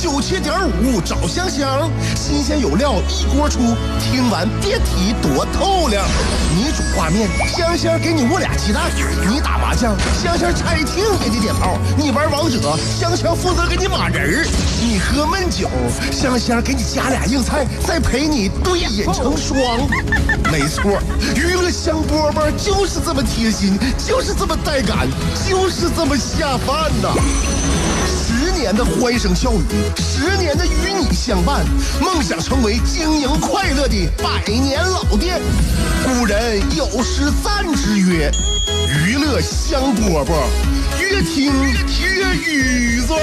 九七点五找香香，新鲜有料一锅出，听完别提多透亮。你煮挂面，香香给你握俩鸡蛋；你打麻将，香香拆听给你点炮；你玩王者，香香负责给你码人儿；你喝闷酒，香香给你加俩硬菜，再陪你对饮成双。没错，娱乐香饽饽就是这么贴心，就是这么带感，就是这么下饭呐！十年的欢声笑语，十年的与你相伴，梦想成为经营快乐的百年老店。古人有诗赞之曰：“娱乐香饽饽，越听越雨左。”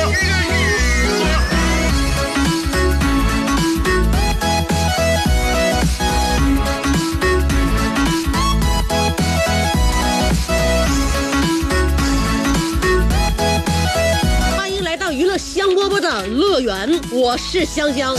乐园，我是香香。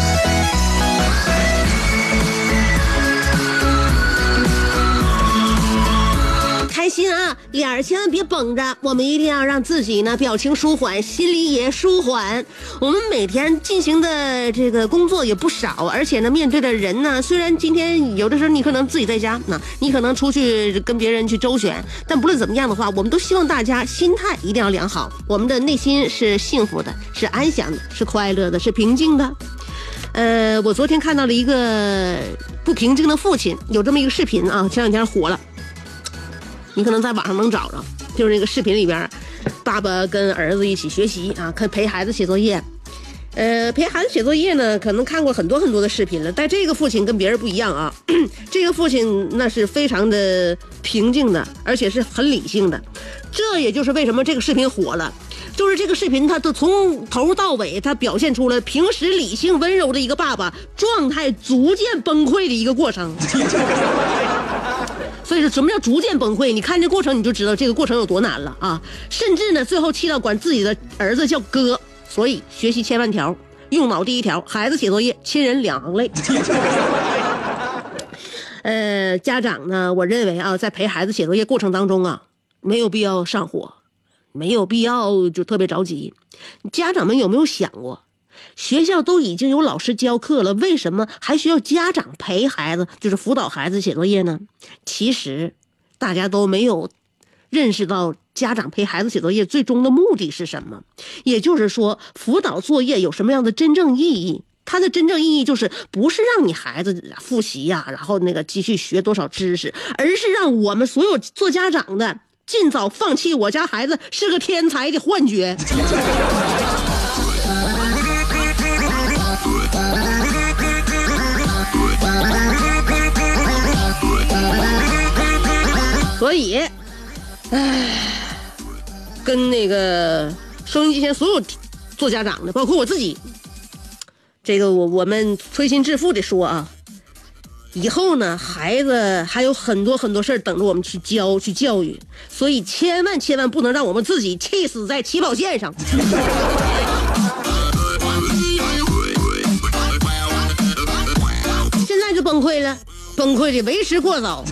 开心啊，脸儿千万别绷着，我们一定要让自己呢表情舒缓，心里也舒缓。我们每天进行的这个工作也不少，而且呢，面对的人呢，虽然今天有的时候你可能自己在家，那你可能出去跟别人去周旋，但不论怎么样的话，我们都希望大家心态一定要良好，我们的内心是幸福的，是安详的，是快乐的，是平静的。呃，我昨天看到了一个不平静的父亲，有这么一个视频啊，前两天火了。你可能在网上能找着，就是那个视频里边，爸爸跟儿子一起学习啊，可陪孩子写作业。呃，陪孩子写作业呢，可能看过很多很多的视频了，但这个父亲跟别人不一样啊，这个父亲那是非常的平静的，而且是很理性的。这也就是为什么这个视频火了，就是这个视频他都从头到尾，他表现出了平时理性温柔的一个爸爸状态逐渐崩溃的一个过程。所以说，什么叫逐渐崩溃？你看这过程，你就知道这个过程有多难了啊！甚至呢，最后气到管自己的儿子叫哥。所以，学习千万条，用脑第一条，孩子写作业，亲人两行泪。呃，家长呢，我认为啊，在陪孩子写作业过程当中啊，没有必要上火，没有必要就特别着急。家长们有没有想过？学校都已经有老师教课了，为什么还需要家长陪孩子，就是辅导孩子写作业呢？其实，大家都没有认识到家长陪孩子写作业最终的目的是什么。也就是说，辅导作业有什么样的真正意义？它的真正意义就是不是让你孩子复习呀，然后那个继续学多少知识，而是让我们所有做家长的尽早放弃我家孩子是个天才的幻觉。所以，唉，跟那个收音机前所有做家长的，包括我自己，这个我我们推心置腹的说啊，以后呢，孩子还有很多很多事儿等着我们去教去教育，所以千万千万不能让我们自己气死在起跑线上。现在就崩溃了，崩溃的为时过早。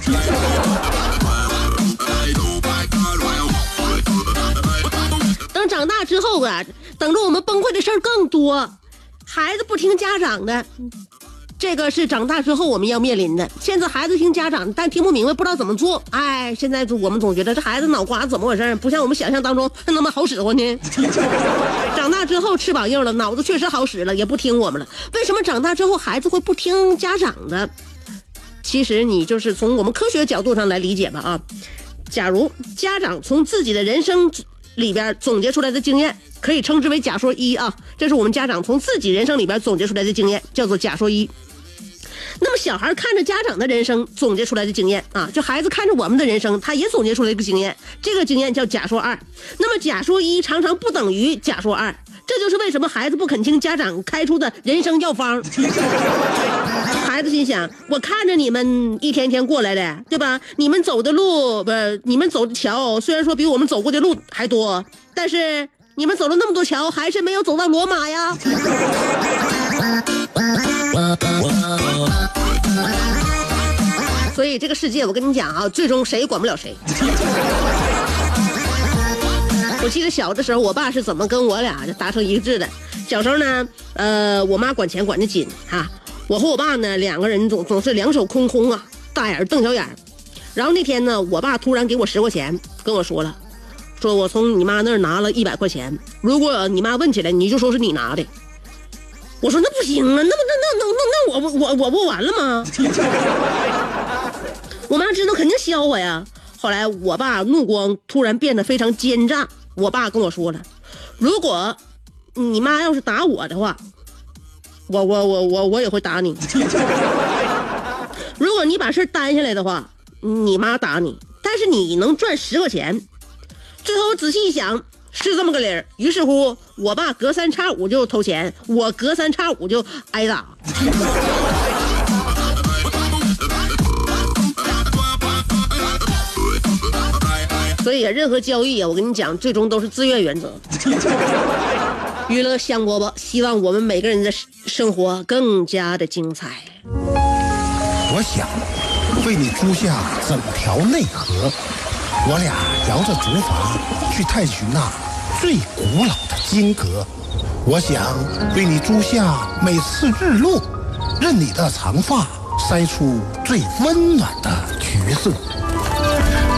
长大之后啊，等着我们崩溃的事儿更多。孩子不听家长的，这个是长大之后我们要面临的。现在孩子听家长，但听不明白，不知道怎么做。哎，现在我们总觉得这孩子脑瓜怎么回事？不像我们想象当中那么好使唤呢。长大之后翅膀硬了，脑子确实好使了，也不听我们了。为什么长大之后孩子会不听家长的？其实你就是从我们科学角度上来理解吧啊。假如家长从自己的人生里边总结出来的经验，可以称之为假说一啊。这是我们家长从自己人生里边总结出来的经验，叫做假说一。那么小孩看着家长的人生总结出来的经验啊，就孩子看着我们的人生，他也总结出来一个经验，这个经验叫假说二。那么假说一常常不等于假说二，这就是为什么孩子不肯听家长开出的人生药方。孩子心想：我看着你们一天天过来的，对吧？你们走的路不是，你们走的桥虽然说比我们走过的路还多，但是你们走了那么多桥，还是没有走到罗马呀。所以这个世界，我跟你讲啊，最终谁也管不了谁。我记得小的时候，我爸是怎么跟我俩达成一致的。小时候呢，呃，我妈管钱管得紧哈，我和我爸呢两个人总总是两手空空啊，大眼瞪小眼。然后那天呢，我爸突然给我十块钱，跟我说了，说我从你妈那儿拿了一百块钱，如果你妈问起来，你就说是你拿的。我说那不行啊，那不那那那那那我不我我不完了吗？我妈知道肯定削我呀。后来我爸目光突然变得非常奸诈，我爸跟我说了，如果你妈要是打我的话，我我我我我也会打你。如果你把事担下来的话，你妈打你，但是你能赚十块钱。最后仔细一想，是这么个理儿。于是乎，我爸隔三差五就偷钱，我隔三差五就挨打。所以啊，任何交易啊，我跟你讲，最终都是自愿原则。娱乐香饽饽，希望我们每个人的生活更加的精彩。我想为你租下整条内河，我俩摇着竹筏去探寻那最古老的金阁。我想为你租下每次日落，任你的长发筛出最温暖的橘色。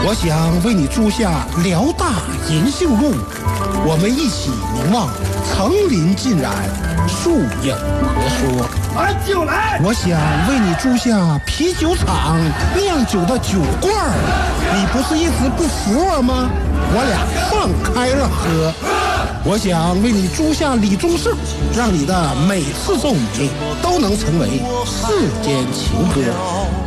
我想为你租下辽大银杏路，我们一起凝望层林尽染，树影婆娑。俺就来。我想为你租下啤酒厂酿酒的酒罐，你不是一直不服我吗？我俩放开了喝。我想为你租下李宗盛，让你的每次奏鸣都能成为世间情歌。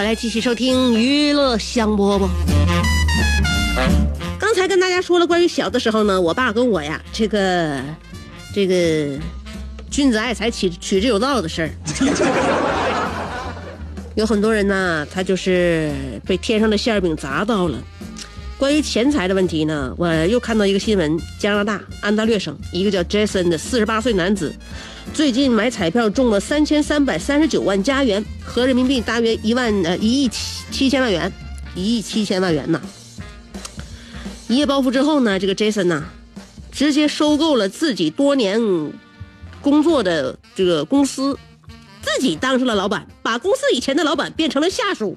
回来，继续收听娱乐香饽饽。刚才跟大家说了，关于小的时候呢，我爸跟我呀，这个这个君子爱财，取取之有道的事儿。有很多人呢，他就是被天上的馅饼砸到了。关于钱财的问题呢，我又看到一个新闻：加拿大安大略省一个叫 Jason 的四十八岁男子，最近买彩票中了三千三百三十九万加元，合人民币大约一万呃一亿七七千万元，一亿七千万元呐。一夜暴富之后呢，这个 Jason 呐，直接收购了自己多年工作的这个公司，自己当上了老板，把公司以前的老板变成了下属。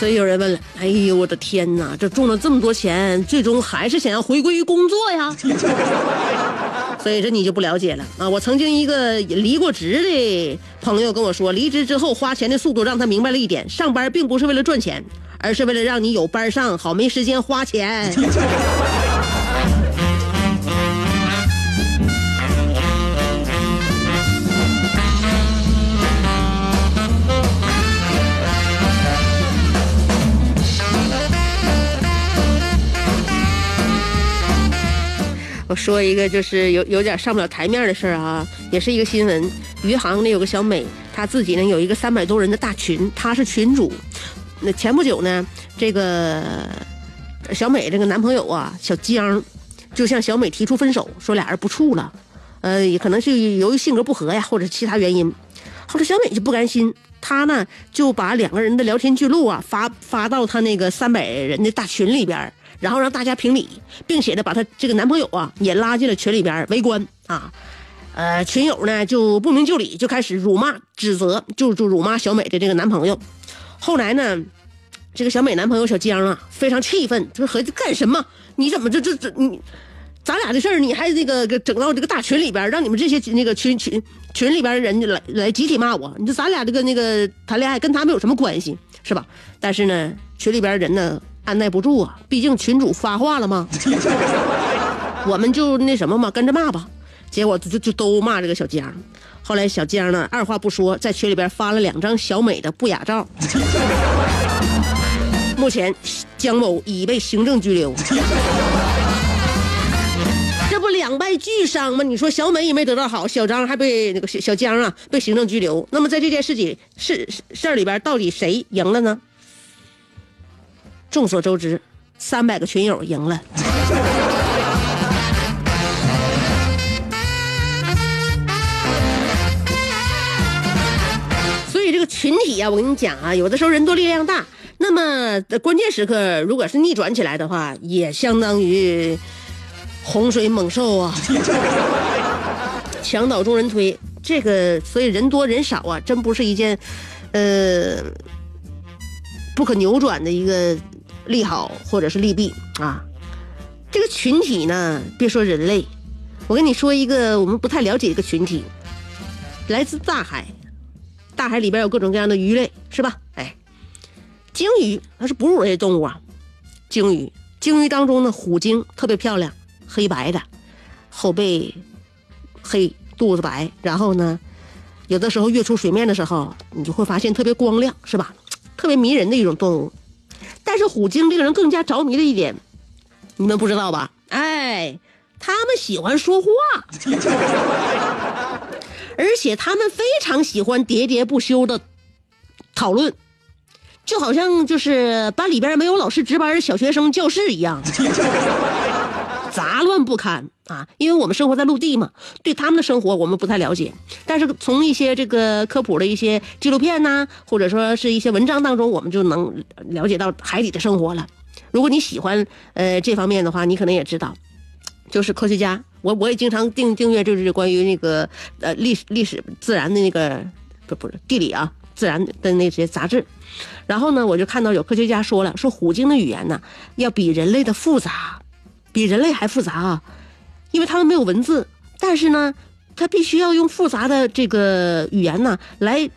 所以有人问了：“哎呦，我的天哪！这中了这么多钱，最终还是想要回归于工作呀？” 所以这你就不了解了啊！我曾经一个离过职的朋友跟我说，离职之后花钱的速度让他明白了一点：上班并不是为了赚钱，而是为了让你有班上，好没时间花钱。我说一个就是有有点上不了台面的事儿啊，也是一个新闻。余杭呢有个小美，她自己呢有一个三百多人的大群，她是群主。那前不久呢，这个小美这个男朋友啊，小江，就向小美提出分手，说俩人不处了。呃，也可能是由于性格不合呀，或者其他原因。后来小美就不甘心，她呢就把两个人的聊天记录啊发发到她那个三百人的大群里边。然后让大家评理，并且呢，把她这个男朋友啊也拉进了群里边围观啊，呃，群友呢就不明就里，就开始辱骂、指责，就就辱骂小美的这个男朋友。后来呢，这个小美男朋友小江啊非常气愤，就说：“合计干什么？你怎么这这这你，咱俩的事儿你还那个整到这个大群里边，让你们这些那个群群群里边的人来来集体骂我？你说咱俩这个那个谈恋爱跟他们有什么关系，是吧？但是呢，群里边人呢。”按耐不住啊，毕竟群主发话了嘛。我们就那什么嘛，跟着骂吧。结果就就都骂这个小江。后来小江呢，二话不说，在群里边发了两张小美的不雅照。目前江某已被行政拘留。这不两败俱伤吗？你说小美也没得到好，小张还被那个小小江啊被行政拘留。那么在这件事情事事儿里边，到底谁赢了呢？众所周知，三百个群友赢了。所以这个群体呀、我跟你讲啊，有的时候人多力量大。那么关键时刻，如果是逆转起来的话，也相当于洪水猛兽啊，墙倒众人推。这个所以人多人少啊，真不是一件呃不可扭转的一个利好或者是利弊啊。这个群体呢，别说人类，我跟你说一个我们不太了解一个群体，来自大海，大海里边有各种各样的鱼类，是吧？哎，鲸鱼它是哺乳类动物啊，鲸鱼，鲸鱼当中呢，虎鲸特别漂亮，黑白的，后背黑，肚子白，然后呢，有的时候跃出水面的时候，你就会发现特别光亮，是吧？特别迷人的一种动物。但是虎鲸令人更加着迷的一点，你们不知道吧？哎，他们喜欢说话，而且他们非常喜欢喋喋不休的讨论，就好像就是班里边没有老师值班的小学生教室一样，杂乱不堪啊！因为我们生活在陆地嘛，对他们的生活我们不太了解，但是从一些这个科普的一些纪录片呐、或者说是一些文章当中，我们就能了解到海底的生活了。如果你喜欢呃这方面的话，你可能也知道，就是科学家，我我也经常订订阅，就是关于那个呃历史历史自然的那个不不是地理啊自然的那些杂志，然后呢，我就看到有科学家说了，说虎鲸的语言呢要比人类的复杂，比人类还复杂啊，因为他们没有文字，但是呢，他必须要用复杂的这个语言呢来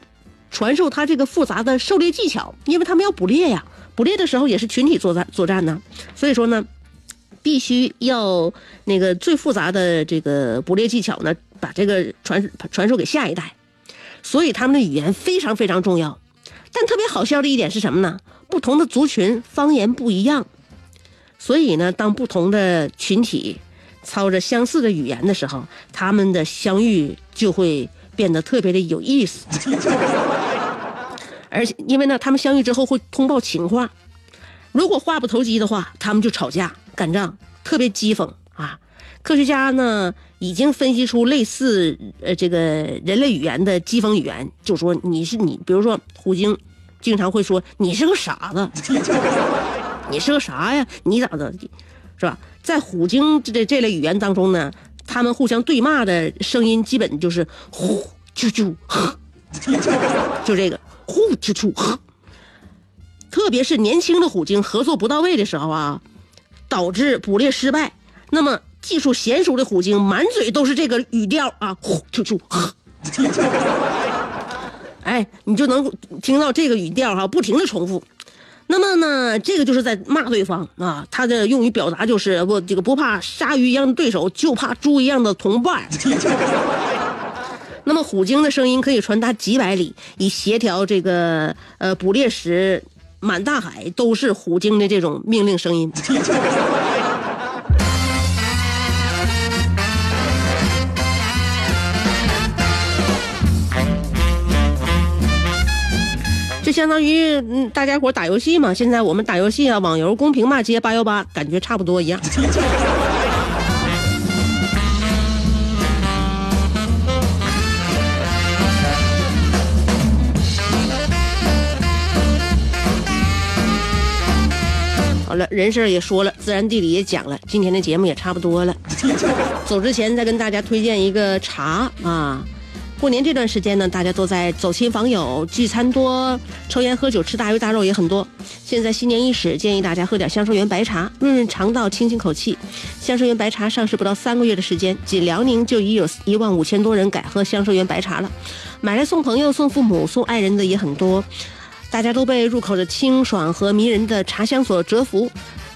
传授他这个复杂的狩猎技巧，因为他们要捕猎呀，捕猎的时候也是群体作战作战呢，所以说呢。必须要那个最复杂的这个捕猎技巧呢，把这个传传授给下一代，所以他们的语言非常非常重要。但特别好笑的一点是什么呢？不同的族群方言不一样，所以呢，当不同的群体操着相似的语言的时候，他们的相遇就会变得特别的有意思。而且，因为呢，他们相遇之后会通报情况，如果话不投机的话，他们就吵架干仗，特别讥讽啊。科学家呢已经分析出类似呃这个人类语言的讥讽语言，就说你是你，比如说虎鲸经常会说你是个傻子，你是个啥呀？你咋的？是吧？在虎鲸这这类语言当中呢，他们互相对骂的声音基本就是呼啾啾呵，就这个呼啾啾呵。特别是年轻的虎鲸合作不到位的时候啊，导致捕猎失败。那么技术娴熟的虎鲸满嘴都是这个语调啊，呼啾啾呵。哎，你就能听到这个语调哈、不停的重复。那么呢，这个就是在骂对方啊，他的用于表达就是不这个不怕鲨鱼一样的对手，就怕猪一样的同伴。那么虎鲸的声音可以传达几百里，以协调这个呃捕猎时满大海都是虎鲸的这种命令声音。相当于嗯，大家伙打游戏嘛。现在我们打游戏啊，网游公屏骂街八幺八，感觉差不多一样。好了，人事也说了，自然地理也讲了，今天的节目也差不多了。走之前再跟大家推荐一个茶啊。过年这段时间呢，大家都在走亲访友、聚餐多，抽烟喝酒、吃大鱼大肉也很多。现在新年伊始，建议大家喝点香生源白茶，润润肠道，清清口气。香生源白茶上市不到三个月的时间，仅辽宁就已有一万五千多人改喝香生源白茶了，买来送朋友、送父母、送爱人的也很多。大家都被入口的清爽和迷人的茶香所折服。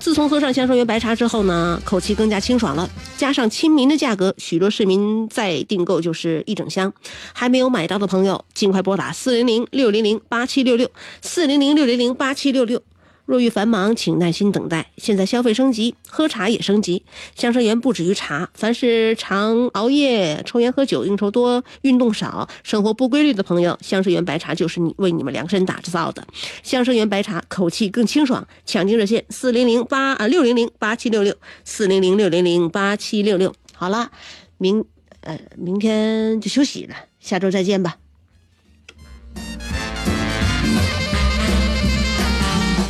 自从喝上香生园白茶之后呢，口气更加清爽了。加上亲民的价格，许多市民再订购就是一整箱。还没有买到的朋友，尽快拨打四零零六零零八七六六四零零六零零八七六六。若遇繁忙，请耐心等待。现在消费升级，喝茶也升级。香生园不止于茶，凡是常熬夜、抽烟喝酒、应酬多、运动少、生活不规律的朋友，香生园白茶就是你为你们量身打造的。香生园白茶口气更清爽，抢订热线四零零八啊六零零八七六六四零零六零零八七六六。好了，明呃明天就休息了，下周再见吧。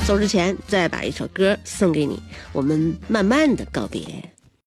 走之前，再把一首歌送给你，我们慢慢的告别。